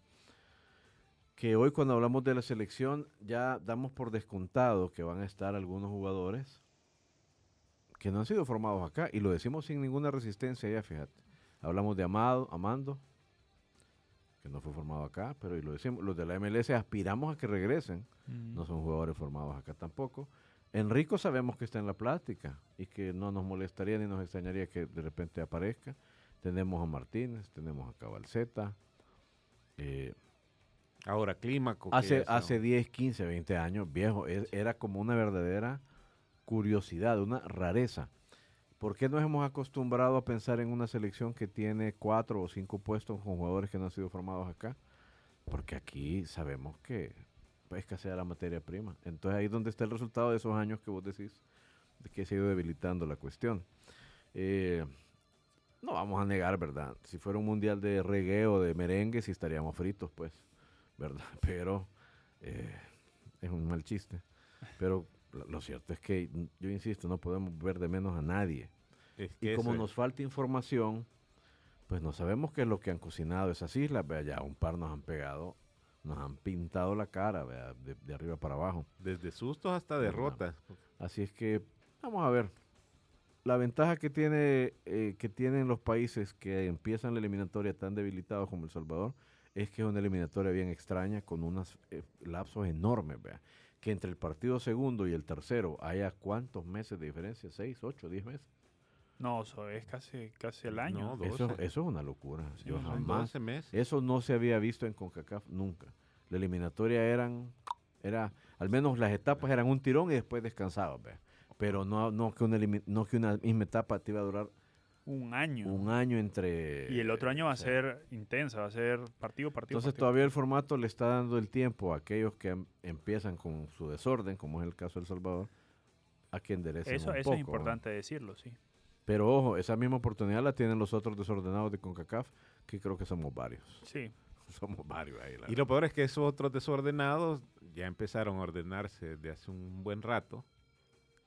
Que hoy cuando hablamos de la selección ya damos por descontado que van a estar algunos jugadores que no han sido formados acá y lo decimos sin ninguna resistencia ya, fíjate. Hablamos de Amado, Amando, que no fue formado acá, pero y lo decimos, los de la MLS aspiramos a que regresen no son jugadores formados acá tampoco. Enrico sabemos que está en la plática y que no nos molestaría ni nos extrañaría que de repente aparezca. Tenemos a Martínez, tenemos a Cabalceta. eh, Ahora, Clímaco. hace, hace 10, 15, 20 años, viejo, e- era como una verdadera curiosidad, una rareza. ¿Por qué nos hemos acostumbrado a pensar en una selección que tiene cuatro o cinco puestos con jugadores que no han sido formados acá? Porque aquí sabemos que escasea la materia prima. Entonces ahí es donde está el resultado de esos años que vos decís, de que se ha ido debilitando la cuestión. Eh, no vamos a negar, ¿verdad? Si fuera un mundial de reggae o de merengue, sí estaríamos fritos, pues, ¿verdad? Pero eh, es un mal chiste. Pero lo, cierto es que, yo insisto, no podemos ver de menos a nadie. es Y como nos falta información, pues no sabemos qué es lo que han cocinado esas islas. Vea, ya un par nos han pegado, nos han pintado la cara, vea, de, de arriba para abajo. es desde sustos hasta derrotas. Así es que Vamos a ver. La ventaja que tiene eh, que tienen los países que empiezan la eliminatoria tan debilitados como El Salvador es que es una eliminatoria bien extraña con unos eh, lapsos enormes, vea. Que entre el partido segundo y el tercero haya cuántos meses de diferencia, seis, ocho, diez meses. No, eso es casi, casi el año. No, Eso, 12. eso es una locura. Yo son jamás. 12 meses. Eso no se había visto en CONCACAF nunca. La eliminatoria eran, era, al menos las etapas eran un tirón y después descansabas, vea. Pero no, no, que una, no que una misma etapa te iba a durar Un año. un año entre... y el otro año va a sea, ser intensa, va a ser partido, partido. Entonces partido. todavía el formato le está dando el tiempo a aquellos que em- empiezan con su desorden, como es el caso de El Salvador, a que enderecen Eso, un eso poco, es ¿no? importante decirlo, sí. Pero ojo, esa misma oportunidad la tienen los otros desordenados de CONCACAF, que creo que somos varios. Sí. Somos varios ahí. la Y lo peor es que esos otros desordenados ya empezaron a ordenarse de hace un buen rato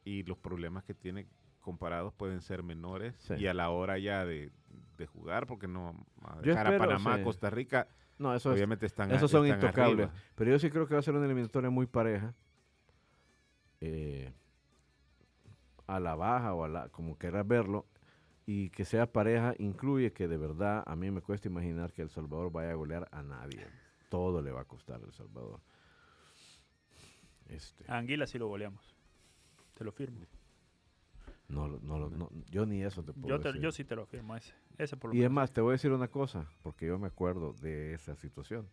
y los problemas que tienen comparados pueden ser menores Sí. y a la hora ya de, de jugar, porque no a dejar a Panamá, sí. Costa Rica, No, eso es- obviamente están esos son están intocables. arriba. Pero yo sí creo que va a ser una eliminatoria muy pareja. eh, a la baja o a la, como quieras verlo. Y que sea pareja incluye que de verdad a mí me cuesta imaginar que El Salvador vaya a golear a nadie. Todo le va a costar a El Salvador. Este, A Anguila sí lo goleamos. Te lo firmo. No, lo- no, lo- no- yo ni eso te puedo Yo, te- decir. yo sí te lo firmo, ese. Ese por lo Y es más, te voy a decir una cosa, porque yo me acuerdo de esa situación.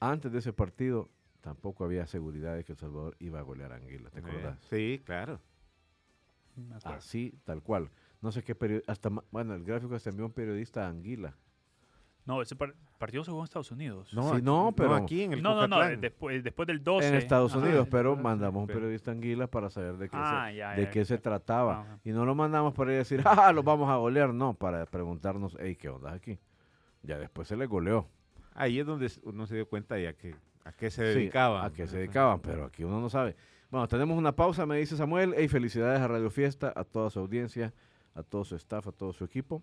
Antes de ese partido, tampoco había seguridad de que El Salvador iba a golear a Anguila, ¿te Eh, acuerdas? Sí, claro. Así, tal cual. No sé qué periodista, hasta, ma- bueno, el gráfico hasta envió un periodista a Anguila. No, ese par- partido se jugó en Estados Unidos. Sí, aquí- no, pero- aquí en el no, no, no, Cucatlán. después, después del 12. en Estados Ajá. Unidos, pero mandamos un periodista Anguila para saber de qué, Ah, se, ya, de ya, qué se ya. trataba. Ajá. Y no lo mandamos para ir a decir, ah, los vamos a golear, no, para preguntarnos, hey, ¿qué onda aquí? Ya después se le goleó. Ahí es donde uno se dio cuenta ya que a qué se Sí, dedicaban. a qué se dedicaban, pero aquí uno no sabe. Bueno, tenemos una pausa, me dice Samuel. Hey, felicidades a Radio Fiesta, a toda su audiencia, a todo su staff, a todo su equipo,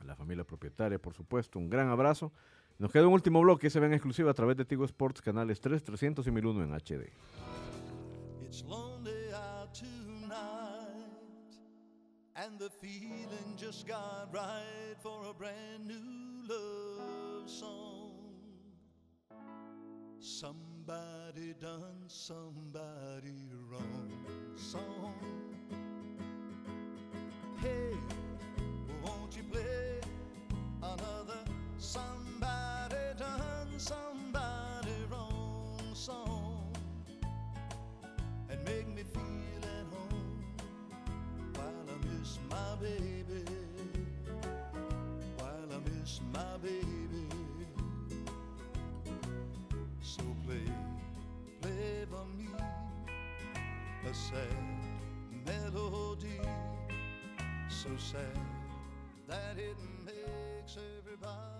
a la familia propietaria, por supuesto. Un gran abrazo. Nos queda un último bloque, se ve en exclusiva a través de Tigo Sports, canales 3, 300 y 1001 en HD. It's lonely out tonight, and the feeling just got right for a brand new love song. Somebody done somebody wrong song. Hey, somebody done somebody wrong song? and make me feel at home while I miss my baby. While I miss my baby. So play, play for me a sad melody, so sad that it makes everybody.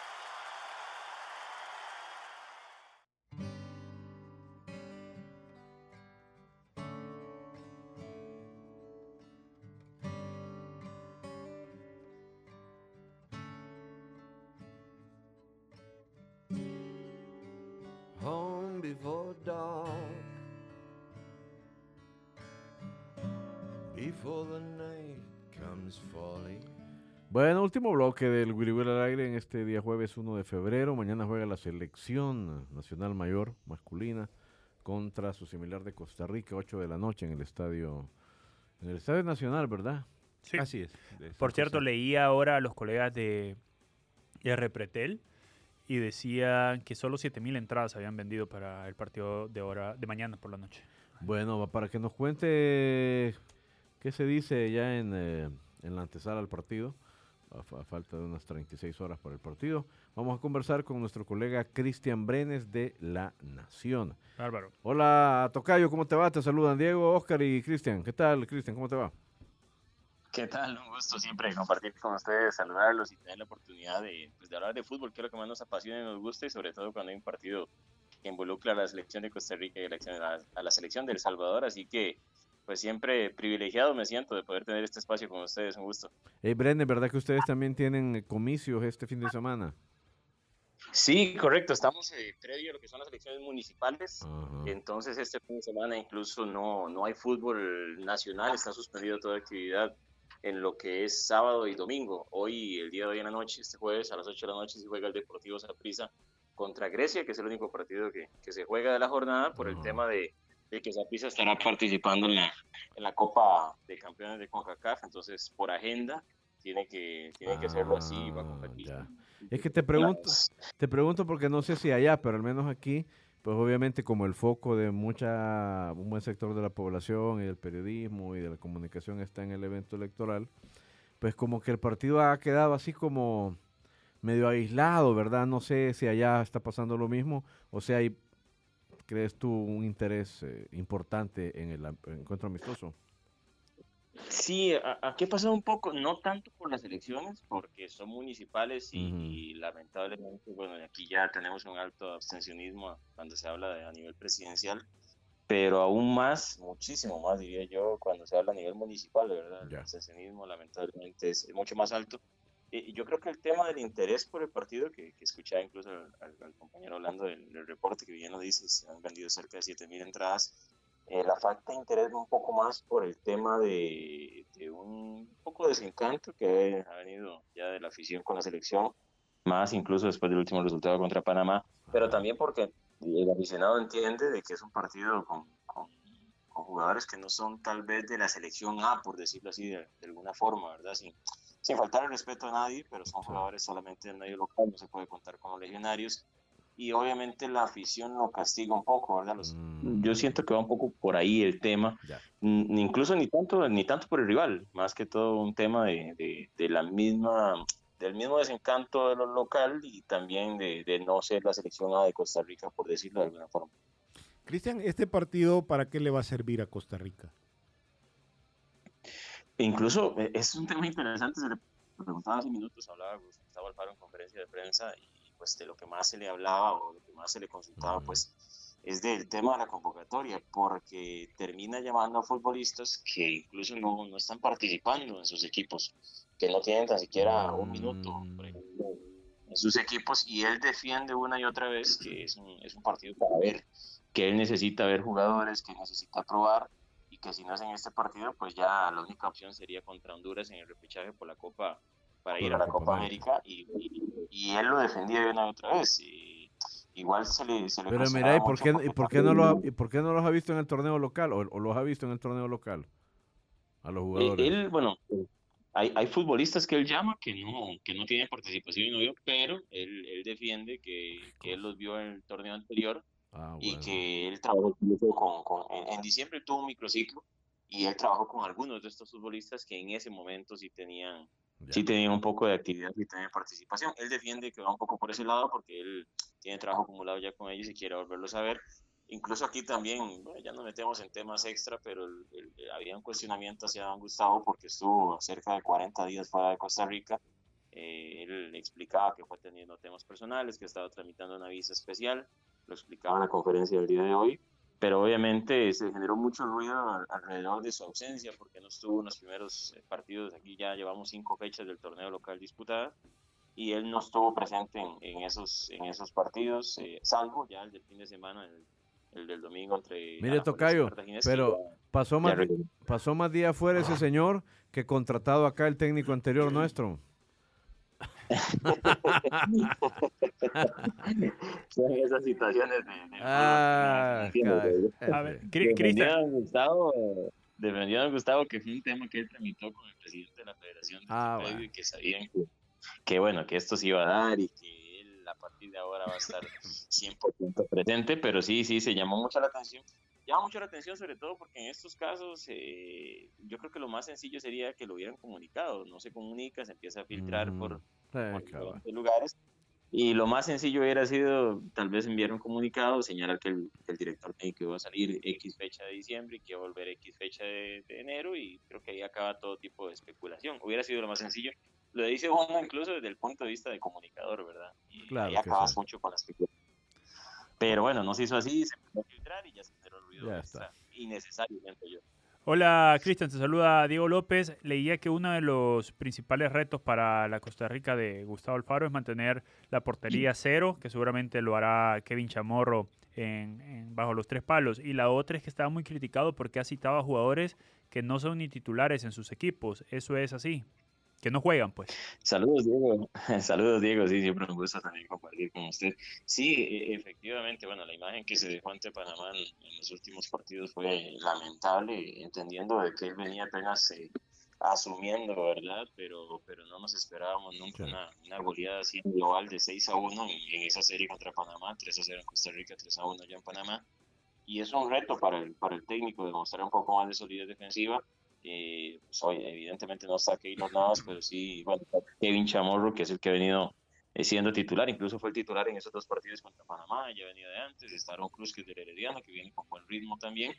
Bueno, último bloque del Wiri Wiri al aire en este día jueves 1 de febrero. Mañana juega la selección nacional mayor masculina contra su similar de Costa Rica, 8 de la noche en el estadio, en el estadio nacional, ¿verdad? Sí. Así es. de Por cierto, José. leí ahora a los colegas de R. Pretel y decían que solo 7000 entradas habían vendido para el partido de hora de mañana por la noche. Bueno, va- para que nos cuente qué se dice ya en, eh, en la antesala al partido, a, fa- a falta de unas 36 horas para el partido, vamos a conversar con nuestro colega Cristian Brenes de La Nación. Bárbaro. Hola, Tocayo, ¿cómo te va? Te saludan Diego, Oscar y Cristian. ¿Qué tal, Cristian? ¿Cómo te va? ¿Qué tal? Un gusto siempre compartir con ustedes, saludarlos y tener la oportunidad de, pues, de hablar de fútbol, que es lo que más nos apasiona y nos gusta, y sobre todo cuando hay un partido que involucra a la selección de Costa Rica y a la, selección- a la- a la selección de El Salvador. Así que, pues siempre privilegiado me siento de poder tener este espacio con ustedes. Un gusto. Hey, Brenes, ¿verdad que ustedes también tienen eh, comicios este fin de semana? Sí, correcto. Estamos eh, previo a lo que son las elecciones municipales. Entonces, este fin de semana incluso no, no hay fútbol nacional, está suspendido toda actividad en lo que es sábado y domingo. Hoy, el día de hoy en la noche, este jueves a las 8 de la noche, se juega el Deportivo Saprissa contra Grecia, que es el único partido que, que se juega de la jornada por el tema de, de que Saprissa estará participando en la, en la Copa de Campeones de CONCACAF. Entonces, por agenda, tiene que, tiene que hacerlo así va a Ah, competir. ya. Es que te pregunto, te pregunto porque no sé si allá, pero al menos aquí, pues obviamente como el foco de mucha, un buen sector de la población y del periodismo y de la comunicación está en el evento electoral, pues como que el partido ha quedado así como medio aislado, ¿verdad? No sé si allá está pasando lo mismo o si hay, crees tú, un interés eh, importante en el encuentro amistoso. Sí, aquí ha pasado un poco, no tanto por las elecciones, porque son municipales y, lamentablemente, bueno, aquí ya tenemos un alto abstencionismo cuando se habla de, a nivel presidencial, pero aún más, muchísimo más diría yo, cuando se habla a nivel municipal, de verdad, el abstencionismo lamentablemente es mucho más alto. Y yo creo que el tema del interés por el partido, que, que escuchaba incluso al, al- compañero hablando del, del reporte que bien lo dice, se han vendido cerca de 7.000 entradas, eh, la falta de interés un poco más por el tema de, de un poco de desencanto que ha venido ya de la afición con la selección, más incluso después del último resultado contra Panamá, pero también porque el aficionado entiende de que es un partido con, con- con jugadores que no son tal vez de la selección A, por decirlo así, de, de alguna forma, ¿verdad? Sin, sin faltar el respeto a nadie, pero son jugadores solamente del medio local, no se puede contar con los legionarios. Y obviamente la afición lo castiga un poco, ¿verdad? Los, Mm, yo siento que va un poco por ahí el tema, incluso ni tanto, ni tanto por el rival, más que todo un tema de, de, de la misma, del mismo desencanto de lo local y también de, de no ser la selección A de Costa Rica, por decirlo de alguna forma. Cristian, ¿este partido para qué le va a servir a Costa Rica? Incluso eh, es un tema interesante, se le preguntaba hace minutos, hablaba Gustavo Alfaro en conferencia de prensa y pues de lo que más se le hablaba o lo que más se le consultaba pues es del tema de la convocatoria, porque termina llamando a futbolistas que incluso no, no están participando en sus equipos, que no tienen tan siquiera un minuto, Mm. en sus equipos, y él defiende una y otra vez que es un, es un partido para ver, que él necesita ver jugadores, que necesita probar, que si no es en este partido, pues ya la única opción sería contra Honduras en el repechaje por la Copa, para ir a la Copa América. Y, y- y él lo defendía de una y otra vez. Y igual se le, se le Pero mira, ¿y por qué, y por qué no lo ha, y por qué no los ha visto en el torneo local o, o los ha visto en el torneo local? A los Eh, jugadores. Él, bueno, hay, hay futbolistas que él llama que no, que no tienen participación y no vio, pero él, él defiende que, que él los vio en el torneo anterior Ah, y bueno. que él trabajó con, con- en, en diciembre tuvo un microciclo y él trabajó con algunos de estos futbolistas que en ese momento sí tenían, Ya. sí tenían un poco de actividad y tenían participación. Él defiende que va un poco por ese lado porque él tiene trabajo acumulado ya con ellos y quiere volverlos a ver. Incluso aquí también, bueno, ya nos metemos en temas extra, pero el- el- había un cuestionamiento hacia don Gustavo porque estuvo cerca de 40 días fuera de Costa Rica. Eh, él explicaba que fue teniendo temas personales, que estaba tramitando una visa especial, lo explicaba en la conferencia del día de hoy, pero obviamente se generó mucho ruido al- alrededor de su ausencia porque no estuvo en los primeros eh, partidos. Aquí ya llevamos cinco fechas del torneo local disputadas y él no estuvo presente en, en esos, en esos partidos, eh, salvo ya el del fin de semana, el el del domingo entre Mire, Tocayo, pero pasó más, pasó más días fuera ese señor que contratado acá el técnico anterior nuestro. Son esas situaciones de... de Ah. A ver, Cri- Cristian. Gustavo, defendiendo a Gustavo, que fue un tema que él tramitó con el presidente de la federación de Ah, bueno. y que sabían que, que, bueno, que esto se iba a dar y que él a partir de ahora va a estar 100% presente, pero sí, sí, se llamó mucho la atención. Llama mucho la atención sobre todo porque en estos casos eh, yo creo que lo más sencillo sería que lo hubieran comunicado, no se comunica, se empieza a filtrar por, Mm, por diferentes lugares. Y lo más sencillo hubiera sido tal vez enviar un comunicado, señalar que el, que el director médico iba a salir X fecha de diciembre y que iba a volver X fecha de, de enero y creo que ahí acaba todo tipo de especulación. Hubiera sido lo más sencillo. Lo dice uno incluso desde el punto de vista de comunicador, ¿verdad? Y Claro ahí acabas sí. mucho con la especulación. Pero bueno, no se hizo así, se empezó a filtrar y ya se generó el ruido Ya innecesario, siento yo. Hola Cristian, te saluda Diego López. Leía que uno de los principales retos para la Costa Rica de Gustavo Alfaro es mantener la portería cero, que seguramente lo hará Kevin Chamorro en, en- bajo los tres palos. Y la otra es que estaba muy criticado porque ha citado a jugadores que no son ni titulares en sus equipos. Eso es así, que no juegan pues. Saludos, Diego. Saludos, Diego. Sí, siempre un gusto también compartir con usted. Sí, e- efectivamente, bueno, la imagen que se dejó ante Panamá en, en los últimos partidos fue lamentable, entendiendo de que él venía apenas eh, asumiendo, ¿verdad? Pero, pero no nos esperábamos nunca una, una goleada así global de 6 a 1 en, en esa serie contra Panamá, 3 a 0 en Costa Rica, 3 a 1 allá en Panamá. Y es un reto para el, para el técnico demostrar un poco más de solidez defensiva. Eh, pues, evidentemente no está Keylor Navas, pero sí, bueno, Kevin Chamorro, que es el que ha venido eh, siendo titular, incluso fue el titular en esos dos partidos contra Panamá, ya venía de antes, está Aaron Cruz, que es del Herediano, que viene con buen ritmo también,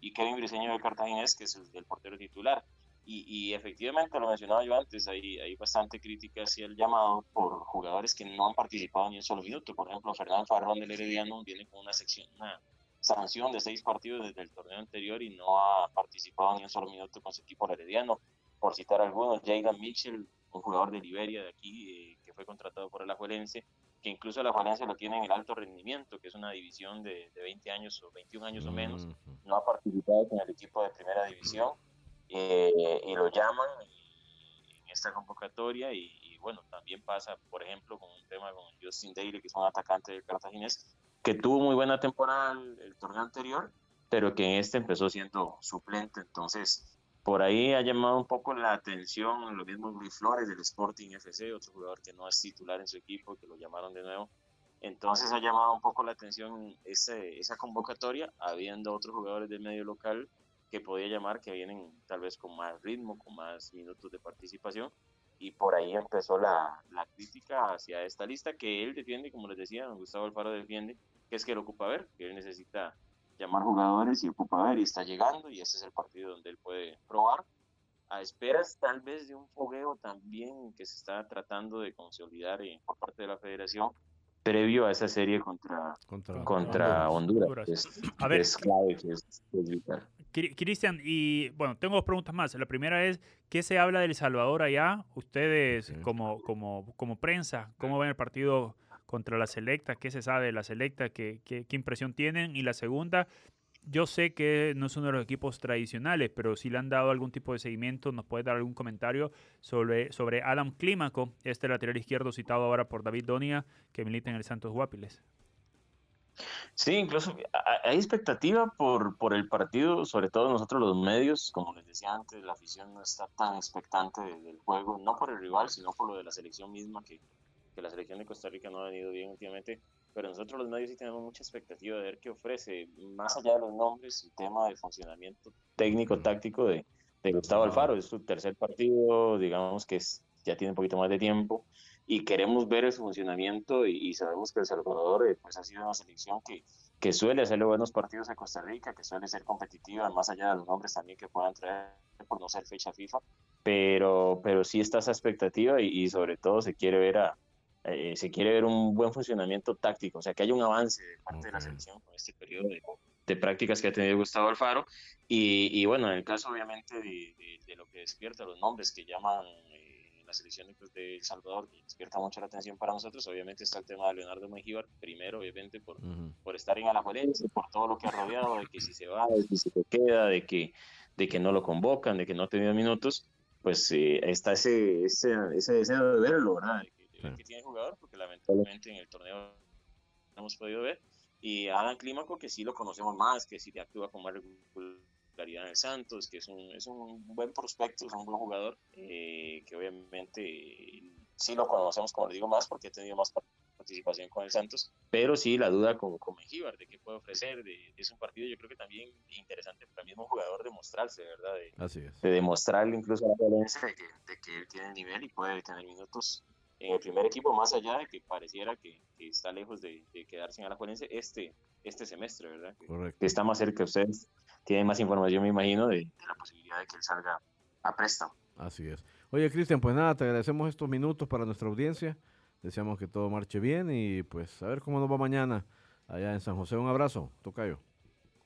y Kevin Briseño de Cartaginés, que es el, el portero titular. Y, y efectivamente, lo mencionaba yo antes, hay, hay bastante crítica hacia el llamado por jugadores que no han participado ni un solo minuto. Por ejemplo, Fernán Farrón del Herediano viene con una sección, una sanción de seis partidos desde el torneo anterior y no ha participado ni un solo minuto con su equipo herediano. Por citar algunos, Jayden Mitchell, un jugador de Liberia de aquí, eh, que fue contratado por el Ajuelense, que incluso el Ajuelense lo tiene en el alto rendimiento, que es una división de, de 20 años o 21 años o menos. No ha participado con el equipo de primera división eh, y lo llaman en esta convocatoria y, y bueno, también pasa, por ejemplo, con un tema con Justin Daly, que es un atacante del Cartaginés, que tuvo muy buena temporada el, torneo anterior, pero que en este empezó siendo suplente, entonces por ahí ha llamado un poco la atención lo mismo Luis Flores del Sporting FC, otro jugador que no es titular en su equipo, que lo llamaron de nuevo. Entonces ha llamado un poco la atención ese, esa convocatoria, habiendo otros jugadores del medio local que podía llamar que vienen tal vez con más ritmo, con más minutos de participación. Y por ahí empezó la, la crítica hacia esta lista que él defiende, como les decía, don Gustavo Alfaro defiende, que es que él ocupa ver, que él necesita llamar jugadores y ocupa ver y está llegando y este es el partido donde él puede probar a esperas tal vez de un fogueo también que se está tratando de consolidar eh, por parte de la federación previo a esa serie contra, Contra, contra Honduras, Honduras. que es, A ver. es clave, que es, que es vital. Cri- Cristian, y bueno, tengo dos preguntas más. La primera es, ¿qué se habla del Salvador allá? Ustedes como, como, como prensa, ¿cómo ven el partido contra la selecta? ¿Qué se sabe de la selecta? ¿Qué, qué, qué impresión tienen? Y la segunda, yo sé que no es uno de los equipos tradicionales, pero si le han dado algún tipo de seguimiento, nos puede dar algún comentario sobre, sobre Adam Clímaco, este lateral izquierdo citado ahora por David Donia, que milita en el Santos Guapiles. Sí, incluso ha- hay expectativa por, por el partido, sobre todo nosotros los medios, como les decía antes, la afición no está tan expectante de- del juego, no por el rival, sino por lo de la selección misma, que, que la selección de Costa Rica no ha venido bien últimamente, pero nosotros los medios sí tenemos mucha expectativa de ver qué ofrece, más allá de los nombres, el tema de funcionamiento técnico-táctico de, de Gustavo Alfaro, es su tercer partido, digamos que es, ya tiene un poquito más de tiempo, y queremos ver ese funcionamiento y, y sabemos que El Salvador eh, pues ha sido una selección que, que suele hacerle buenos partidos a Costa Rica, que suele ser competitiva, más allá de los nombres también que puedan traer por no ser fecha FIFA, pero, pero sí está esa expectativa y, y sobre todo se quiere ver a eh, se quiere ver un buen funcionamiento táctico, o sea que haya un avance de parte de la selección con este periodo de, de prácticas que ha tenido Gustavo Alfaro. Y, y bueno, en el caso obviamente de, de- de lo que despierta, los nombres que llaman la selección de, pues, de El Salvador, que despierta mucho la atención para nosotros. Obviamente está el tema de Leonardo Mengíbar, primero, obviamente, por, Ujú. por estar en Alajuelense, por todo lo que ha rodeado, de que si se va, de que si se queda, de que, de que no lo convocan, de que no ha tenido minutos, pues eh, está ese, ese, ese deseo de verlo, ¿verdad? De que, de que tiene el jugador, porque lamentablemente en el torneo no hemos podido ver. Y Alan Clímaco, que sí lo conocemos más, que sí actúa con más regularidad en el Santos, que es un, es un buen prospecto, es un buen jugador, eh, que obviamente sí lo conocemos, como le digo, más porque ha tenido más participación con el Santos, pero sí la duda con, con Mengíbar, de qué puede ofrecer, de, es un partido yo creo que también interesante para el mismo jugador de mostrarse, ¿verdad? De, Así es. de demostrarle incluso a la violencia de que, de que él tiene el nivel y puede tener minutos en el primer equipo, más allá de que pareciera que, que está lejos de, de quedarse en Alajuelense este, este semestre, ¿verdad? Correcto. que está más cerca de ustedes, tienen más información, me imagino, de, de la posibilidad de que él salga a préstamo. Así es. Oye, Cristian, pues nada, te agradecemos estos minutos para nuestra audiencia. Deseamos que todo marche bien y pues a ver cómo nos va mañana allá en San José. Un abrazo, Tocayo.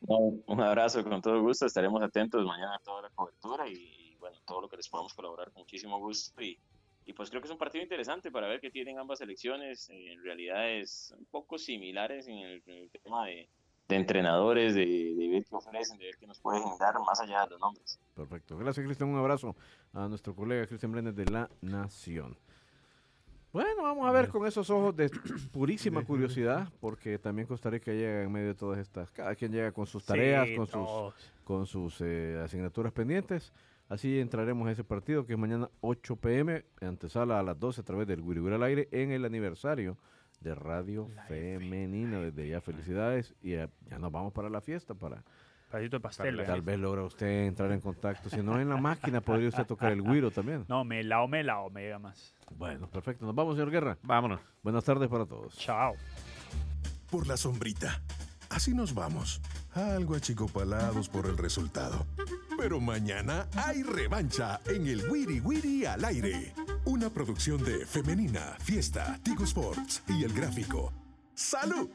No, un abrazo con todo gusto, estaremos atentos mañana a toda la cobertura y, y, bueno, todo lo que les podamos colaborar con muchísimo gusto y, y pues creo que es un partido interesante para ver qué tienen ambas selecciones, eh, en realidades un poco similares en el, en el tema de, de entrenadores, de, de ver qué ofrecen, de ver qué nos pueden dar más allá de los nombres. Perfecto. Gracias, Cristian. Un abrazo a nuestro colega Cristian Brenes de La Nación. Bueno, vamos a ver con esos ojos de purísima curiosidad, porque también Costa Rica llega en medio de todas estas. Cada quien llega con sus tareas, Sí, con sus, con sus eh, asignaturas pendientes. Así entraremos a ese partido que es mañana 8 pm, antesala a las 12 a través del Wiri al aire en el aniversario de Radio Femenina. Desde ya felicidades y ya, ya nos vamos para la fiesta para de pastel. Tal ¿verdad? vez logra usted entrar en contacto. Si no en la máquina, podría usted tocar el güiro también. No, me lao, me lao, me llega más. Bueno, perfecto. Nos vamos, señor Guerra. Vámonos. Buenas tardes para todos. Chao. Por la sombrita. Así nos vamos. Algo achicopalados por el resultado. Pero mañana hay revancha en el Wiri Wiri al aire. Una producción de Femenina, Fiesta, Tigo Sports y El Gráfico. ¡Salud!